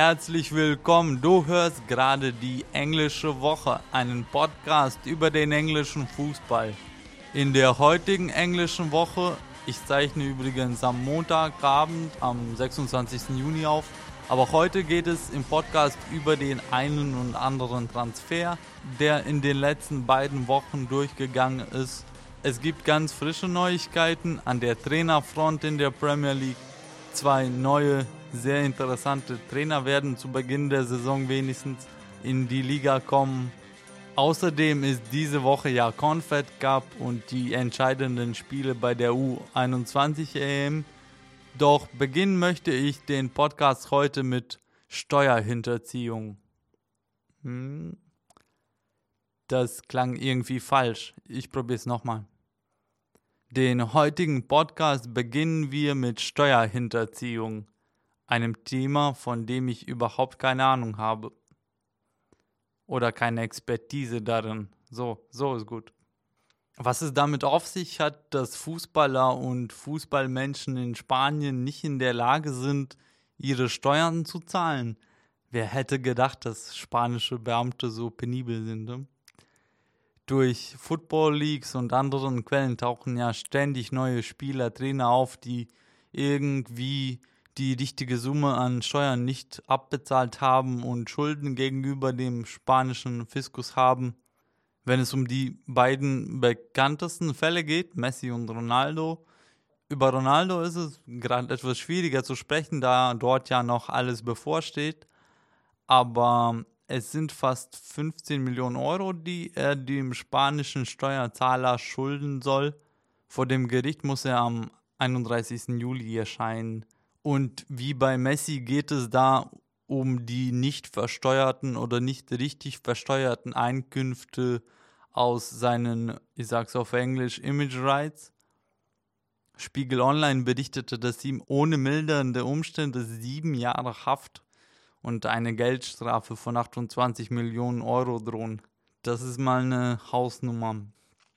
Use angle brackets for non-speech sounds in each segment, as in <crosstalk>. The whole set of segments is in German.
Herzlich willkommen. Du hörst gerade die englische Woche, einen Podcast über den englischen Fußball. In der heutigen englischen Woche, ich zeichne übrigens am Montagabend, am 26. Juni auf, aber heute geht es im Podcast über den einen und anderen Transfer, der in den letzten beiden Wochen durchgegangen ist. Es gibt ganz frische Neuigkeiten an der Trainerfront in der Premier League. Zwei neue, sehr interessante Trainer werden zu Beginn der Saison wenigstens in die Liga kommen. Außerdem ist diese Woche ja Confed Cup und die entscheidenden Spiele bei der U21 EM. Doch beginnen möchte ich den Podcast heute mit Steuerhinterziehung. Hm, das klang irgendwie falsch. Ich probiere es nochmal. Den heutigen Podcast beginnen wir mit Steuerhinterziehung, einem Thema, von dem ich überhaupt keine Ahnung habe. Oder keine Expertise darin. So, so ist gut. Was es damit auf sich hat, dass Fußballer und Fußballmenschen in Spanien nicht in der Lage sind, ihre Steuern zu zahlen. Wer hätte gedacht, dass spanische Beamte so penibel sind? Ne? durch Football Leagues und anderen Quellen tauchen ja ständig neue Spieler, Trainer auf, die irgendwie die richtige Summe an Steuern nicht abbezahlt haben und Schulden gegenüber dem spanischen Fiskus haben. Wenn es um die beiden bekanntesten Fälle geht, Messi und Ronaldo, über Ronaldo ist es gerade etwas schwieriger zu sprechen, da dort ja noch alles bevorsteht. Aber es sind fast 15 Millionen Euro, die er dem spanischen Steuerzahler schulden soll. Vor dem Gericht muss er am 31. Juli erscheinen. Und wie bei Messi geht es da um die nicht versteuerten oder nicht richtig versteuerten Einkünfte aus seinen, ich sag's auf Englisch, Image Rights. Spiegel Online berichtete, dass ihm ohne mildernde Umstände sieben Jahre Haft und eine Geldstrafe von 28 Millionen Euro drohen. Das ist mal eine Hausnummer.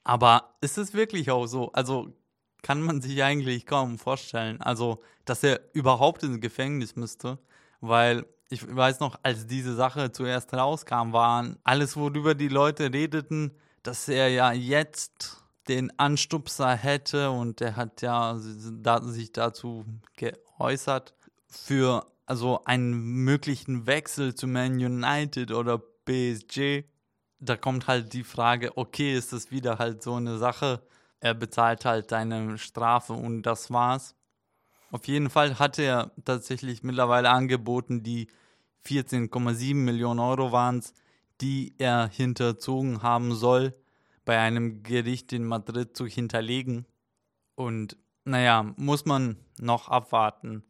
Aber ist es wirklich auch so? Also kann man sich eigentlich kaum vorstellen. Also, dass er überhaupt ins Gefängnis müsste, weil ich weiß noch, als diese Sache zuerst rauskam, waren alles, worüber die Leute redeten, dass er ja jetzt den Anstupser hätte und er hat ja sich dazu geäußert für also einen möglichen Wechsel zu Man United oder PSG, da kommt halt die Frage, okay, ist das wieder halt so eine Sache, er bezahlt halt deine Strafe und das war's. Auf jeden Fall hat er tatsächlich mittlerweile angeboten, die 14,7 Millionen Euro waren es, die er hinterzogen haben soll, bei einem Gericht in Madrid zu hinterlegen. Und naja, muss man noch abwarten.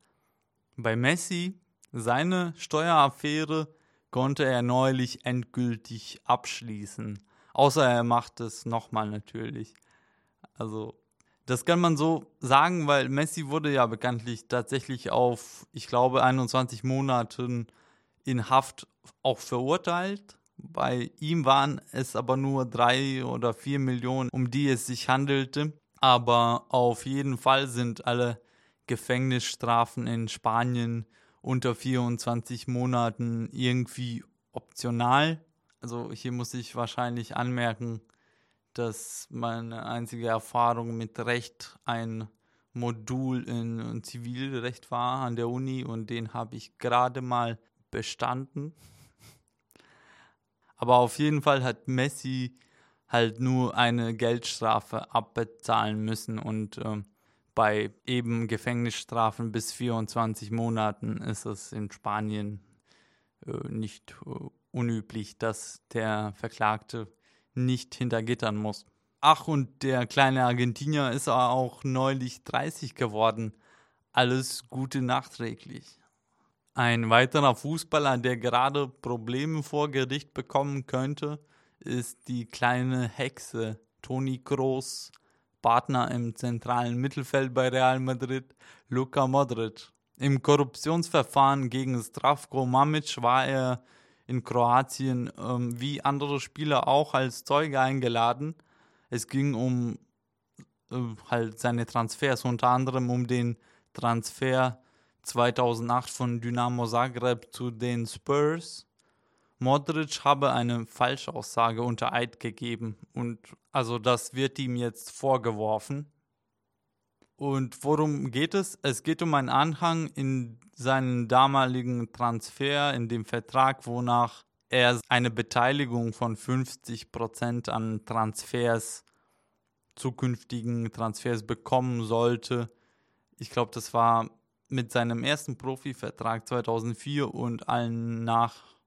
Bei Messi, seine Steueraffäre konnte er neulich endgültig abschließen. Außer er macht es nochmal natürlich. Also, das kann man so sagen, weil Messi wurde ja bekanntlich tatsächlich auf, ich glaube, 21 Monaten in Haft auch verurteilt. Bei ihm waren es aber nur drei oder vier Millionen, um die es sich handelte. Aber auf jeden Fall sind alle Gefängnisstrafen in Spanien unter 24 Monaten irgendwie optional. Also hier muss ich wahrscheinlich anmerken, dass meine einzige Erfahrung mit Recht ein Modul in Zivilrecht war an der Uni und den habe ich gerade mal bestanden. <laughs> Aber auf jeden Fall hat Messi halt nur eine Geldstrafe abbezahlen müssen und äh, bei eben Gefängnisstrafen bis 24 Monaten ist es in Spanien äh, nicht äh, unüblich, dass der Verklagte nicht hinter Gittern muss. Ach, und der kleine Argentinier ist auch neulich 30 geworden. Alles Gute nachträglich. Ein weiterer Fußballer, der gerade Probleme vor Gericht bekommen könnte, ist die kleine Hexe Toni Kroos Partner im zentralen Mittelfeld bei Real Madrid, Luka Modric. Im Korruptionsverfahren gegen Stravko Mamic war er in Kroatien ähm, wie andere Spieler auch als Zeuge eingeladen. Es ging um äh, halt seine Transfers, unter anderem um den Transfer 2008 von Dynamo Zagreb zu den Spurs. Modric habe eine Falschaussage unter Eid gegeben und also das wird ihm jetzt vorgeworfen. Und worum geht es? Es geht um einen Anhang in seinen damaligen Transfer, in dem Vertrag, wonach er eine Beteiligung von 50% an Transfers, zukünftigen Transfers bekommen sollte. Ich glaube, das war mit seinem ersten Profivertrag 2004 und allen nach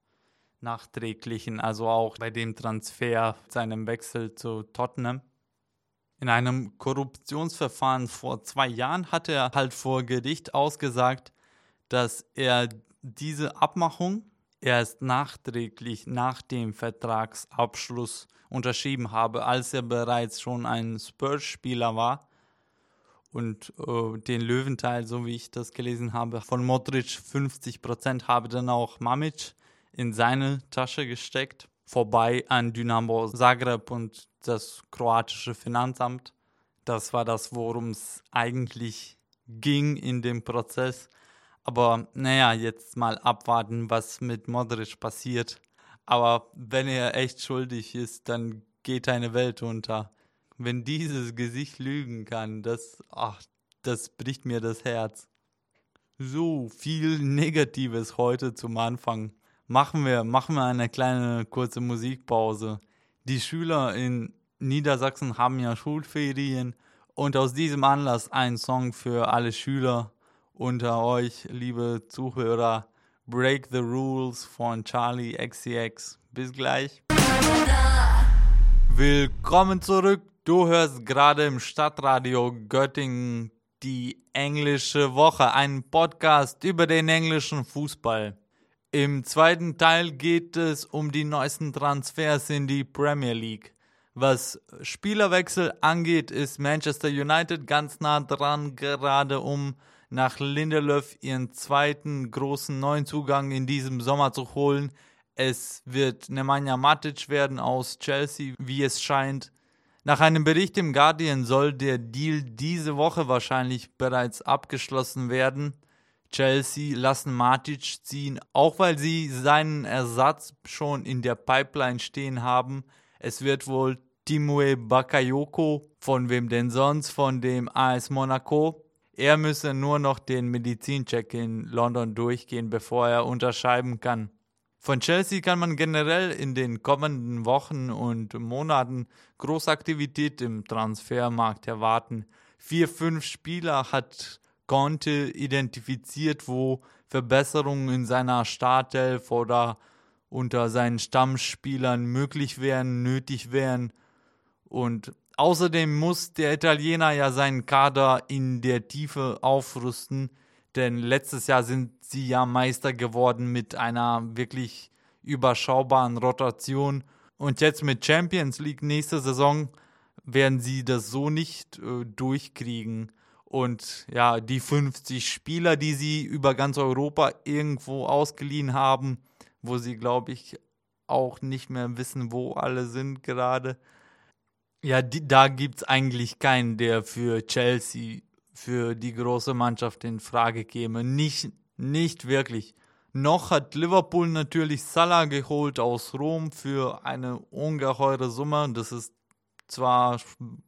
nachträglichen, also auch bei dem Transfer, seinem Wechsel zu Tottenham. In einem Korruptionsverfahren vor zwei Jahren hat er halt vor Gericht ausgesagt, dass er diese Abmachung erst nachträglich nach dem Vertragsabschluss unterschrieben habe, als er bereits schon ein Spurs-Spieler war. Und äh, den Löwenteil, so wie ich das gelesen habe, von Modric 50 Prozent habe dann auch Mamic in seine Tasche gesteckt, vorbei an Dynamo Zagreb und das kroatische Finanzamt. Das war das, worum es eigentlich ging in dem Prozess. Aber naja, jetzt mal abwarten, was mit Modric passiert. Aber wenn er echt schuldig ist, dann geht eine Welt unter. Wenn dieses Gesicht lügen kann, das, ach, das bricht mir das Herz. So viel Negatives heute zum Anfang machen wir, machen wir eine kleine kurze Musikpause. Die Schüler in Niedersachsen haben ja Schulferien und aus diesem Anlass ein Song für alle Schüler unter euch, liebe Zuhörer. Break the Rules von Charlie XCX. Bis gleich. Willkommen zurück. Du hörst gerade im Stadtradio Göttingen die englische Woche, einen Podcast über den englischen Fußball. Im zweiten Teil geht es um die neuesten Transfers in die Premier League. Was Spielerwechsel angeht, ist Manchester United ganz nah dran, gerade um nach Lindelöf ihren zweiten großen neuen Zugang in diesem Sommer zu holen. Es wird Nemanja Matic werden aus Chelsea, wie es scheint. Nach einem Bericht im Guardian soll der Deal diese Woche wahrscheinlich bereits abgeschlossen werden. Chelsea lassen Matic ziehen, auch weil sie seinen Ersatz schon in der Pipeline stehen haben. Es wird wohl Timue Bakayoko, von wem denn sonst, von dem AS Monaco. Er müsse nur noch den Medizincheck in London durchgehen, bevor er unterschreiben kann. Von Chelsea kann man generell in den kommenden Wochen und Monaten Großaktivität im Transfermarkt erwarten. Vier, fünf Spieler hat Conte identifiziert, wo Verbesserungen in seiner Startelf oder unter seinen Stammspielern möglich wären, nötig wären. Und außerdem muss der Italiener ja seinen Kader in der Tiefe aufrüsten, denn letztes Jahr sind sie ja Meister geworden mit einer wirklich überschaubaren Rotation. Und jetzt mit Champions League nächste Saison werden sie das so nicht äh, durchkriegen. Und ja, die 50 Spieler, die sie über ganz Europa irgendwo ausgeliehen haben, wo sie, glaube ich, auch nicht mehr wissen, wo alle sind gerade. Ja, die, da gibt es eigentlich keinen, der für Chelsea, für die große Mannschaft in Frage käme. Nicht, nicht wirklich. Noch hat Liverpool natürlich Salah geholt aus Rom für eine ungeheure Summe. Das ist zwar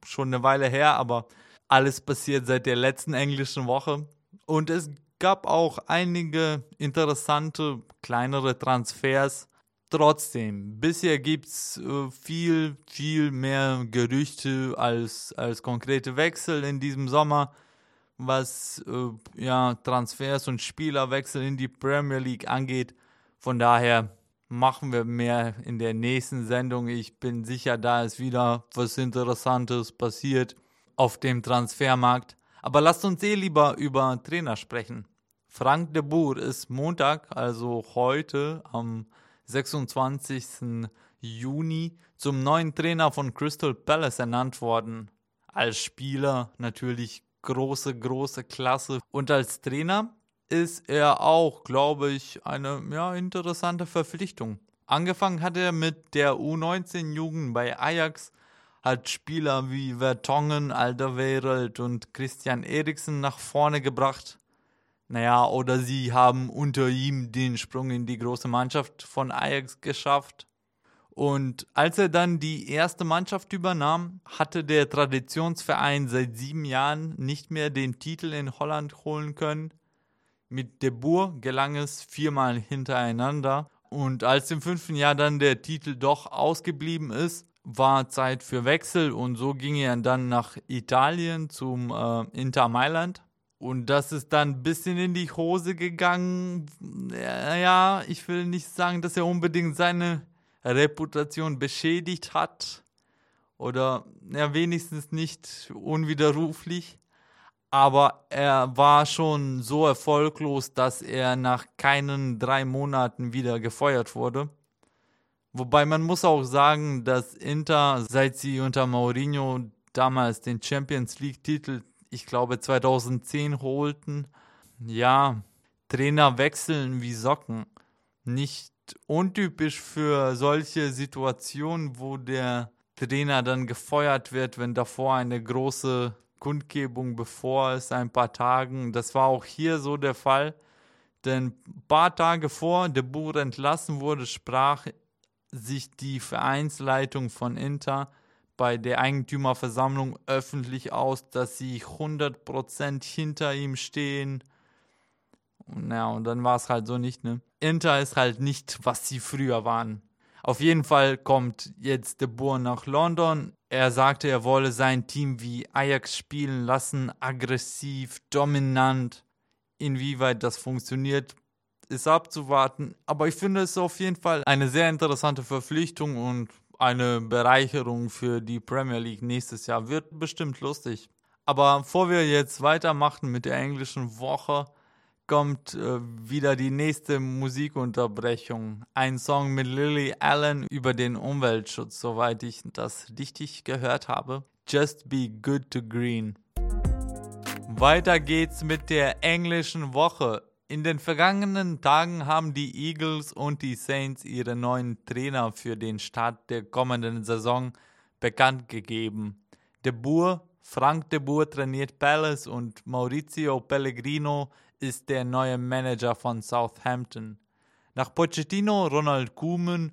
schon eine Weile her, aber alles passiert seit der letzten englischen Woche. Und es gab auch einige interessante kleinere Transfers. Trotzdem, bisher gibt es äh, viel, viel mehr Gerüchte als, als konkrete Wechsel in diesem Sommer, was äh, ja, Transfers und Spielerwechsel in die Premier League angeht. Von daher machen wir mehr in der nächsten Sendung. Ich bin sicher, da ist wieder was Interessantes passiert auf dem Transfermarkt. Aber lasst uns eh lieber über Trainer sprechen. Frank de Boer ist Montag, also heute am 26. Juni, zum neuen Trainer von Crystal Palace ernannt worden. Als Spieler natürlich große, große Klasse. Und als Trainer ist er auch, glaube ich, eine ja, interessante Verpflichtung. Angefangen hat er mit der U19-Jugend bei Ajax hat Spieler wie Vertongen, Alderweireld und Christian Eriksen nach vorne gebracht. Naja, oder sie haben unter ihm den Sprung in die große Mannschaft von Ajax geschafft. Und als er dann die erste Mannschaft übernahm, hatte der Traditionsverein seit sieben Jahren nicht mehr den Titel in Holland holen können. Mit De Boer gelang es viermal hintereinander. Und als im fünften Jahr dann der Titel doch ausgeblieben ist, war Zeit für Wechsel und so ging er dann nach Italien zum äh, Inter Mailand. Und das ist dann ein bisschen in die Hose gegangen. Ja, ich will nicht sagen, dass er unbedingt seine Reputation beschädigt hat oder ja, wenigstens nicht unwiderruflich. Aber er war schon so erfolglos, dass er nach keinen drei Monaten wieder gefeuert wurde. Wobei man muss auch sagen, dass Inter, seit sie unter Mourinho damals den Champions League-Titel, ich glaube 2010 holten, ja, Trainer wechseln wie Socken. Nicht untypisch für solche Situationen, wo der Trainer dann gefeuert wird, wenn davor eine große Kundgebung bevor es ein paar Tagen. Das war auch hier so der Fall. Denn ein paar Tage vor De Boer entlassen wurde, sprach sich die Vereinsleitung von Inter bei der Eigentümerversammlung öffentlich aus, dass sie 100% hinter ihm stehen ja, und dann war es halt so nicht, ne? Inter ist halt nicht, was sie früher waren. Auf jeden Fall kommt jetzt De Boer nach London. Er sagte, er wolle sein Team wie Ajax spielen lassen, aggressiv, dominant. Inwieweit das funktioniert, ist abzuwarten. Aber ich finde es auf jeden Fall eine sehr interessante Verpflichtung und eine Bereicherung für die Premier League nächstes Jahr. Wird bestimmt lustig. Aber bevor wir jetzt weitermachen mit der englischen Woche, kommt äh, wieder die nächste Musikunterbrechung. Ein Song mit Lily Allen über den Umweltschutz, soweit ich das richtig gehört habe. Just Be Good to Green. Weiter geht's mit der englischen Woche. In den vergangenen Tagen haben die Eagles und die Saints ihre neuen Trainer für den Start der kommenden Saison bekannt gegeben. De Boer, Frank de Boer trainiert Palace und Maurizio Pellegrino ist der neue Manager von Southampton. Nach Pochettino Ronald Koeman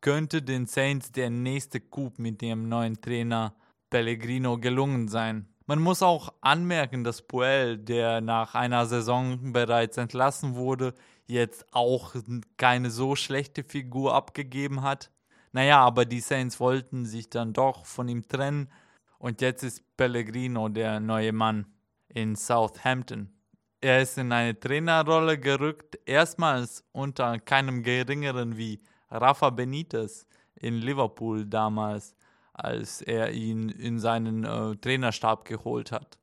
könnte den Saints der nächste Coup mit dem neuen Trainer Pellegrino gelungen sein. Man muss auch anmerken, dass Puel, der nach einer Saison bereits entlassen wurde, jetzt auch keine so schlechte Figur abgegeben hat. Naja, aber die Saints wollten sich dann doch von ihm trennen und jetzt ist Pellegrino der neue Mann in Southampton. Er ist in eine Trainerrolle gerückt, erstmals unter keinem geringeren wie Rafa Benitez in Liverpool damals, als er ihn in seinen äh, Trainerstab geholt hat.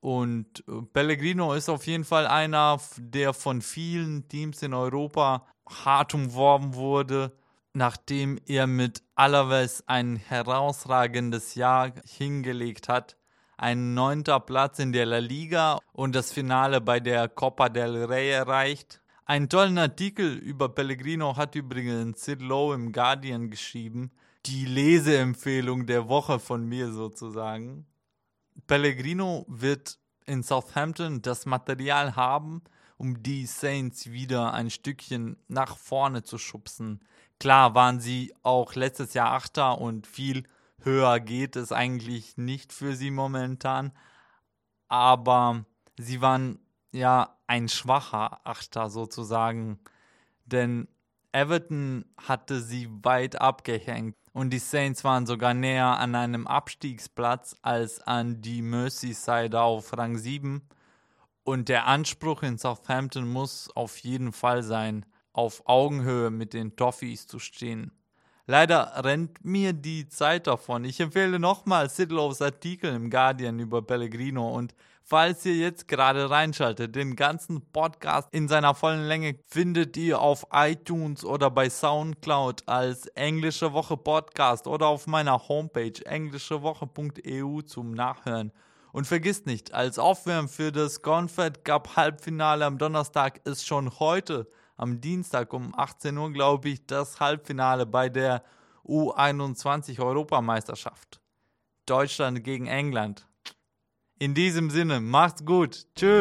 Und äh, Pellegrino ist auf jeden Fall einer, der von vielen Teams in Europa hart umworben wurde, nachdem er mit Alaves ein herausragendes Jahr hingelegt hat ein neunter Platz in der La Liga und das Finale bei der Copa del Rey erreicht. Einen tollen Artikel über Pellegrino hat übrigens Sid Lowe im Guardian geschrieben. Die Leseempfehlung der Woche von mir sozusagen. Pellegrino wird in Southampton das Material haben, um die Saints wieder ein Stückchen nach vorne zu schubsen. Klar waren sie auch letztes Jahr Achter und viel höher geht es eigentlich nicht für sie momentan. Aber sie waren ja ein schwacher Achter sozusagen. Denn Everton hatte sie weit abgehängt und die Saints waren sogar näher an einem Abstiegsplatz als an die Merseyside auf Rang 7. Und der Anspruch in Southampton muss auf jeden Fall sein, auf Augenhöhe mit den Toffees zu stehen. Leider rennt mir die Zeit davon. Ich empfehle nochmal Sidlows Artikel im Guardian über Pellegrino und falls ihr jetzt gerade reinschaltet, den ganzen Podcast in seiner vollen Länge findet ihr auf iTunes oder bei Soundcloud als Englische Woche Podcast oder auf meiner Homepage englischewoche.eu zum Nachhören. Und vergisst nicht, als Aufwärm für das Confed Cup Halbfinale am Donnerstag ist schon heute am Dienstag um 18 Uhr, glaube ich, das Halbfinale bei der U21 Europameisterschaft. Deutschland gegen England. In diesem Sinne, macht's gut. Tschüss.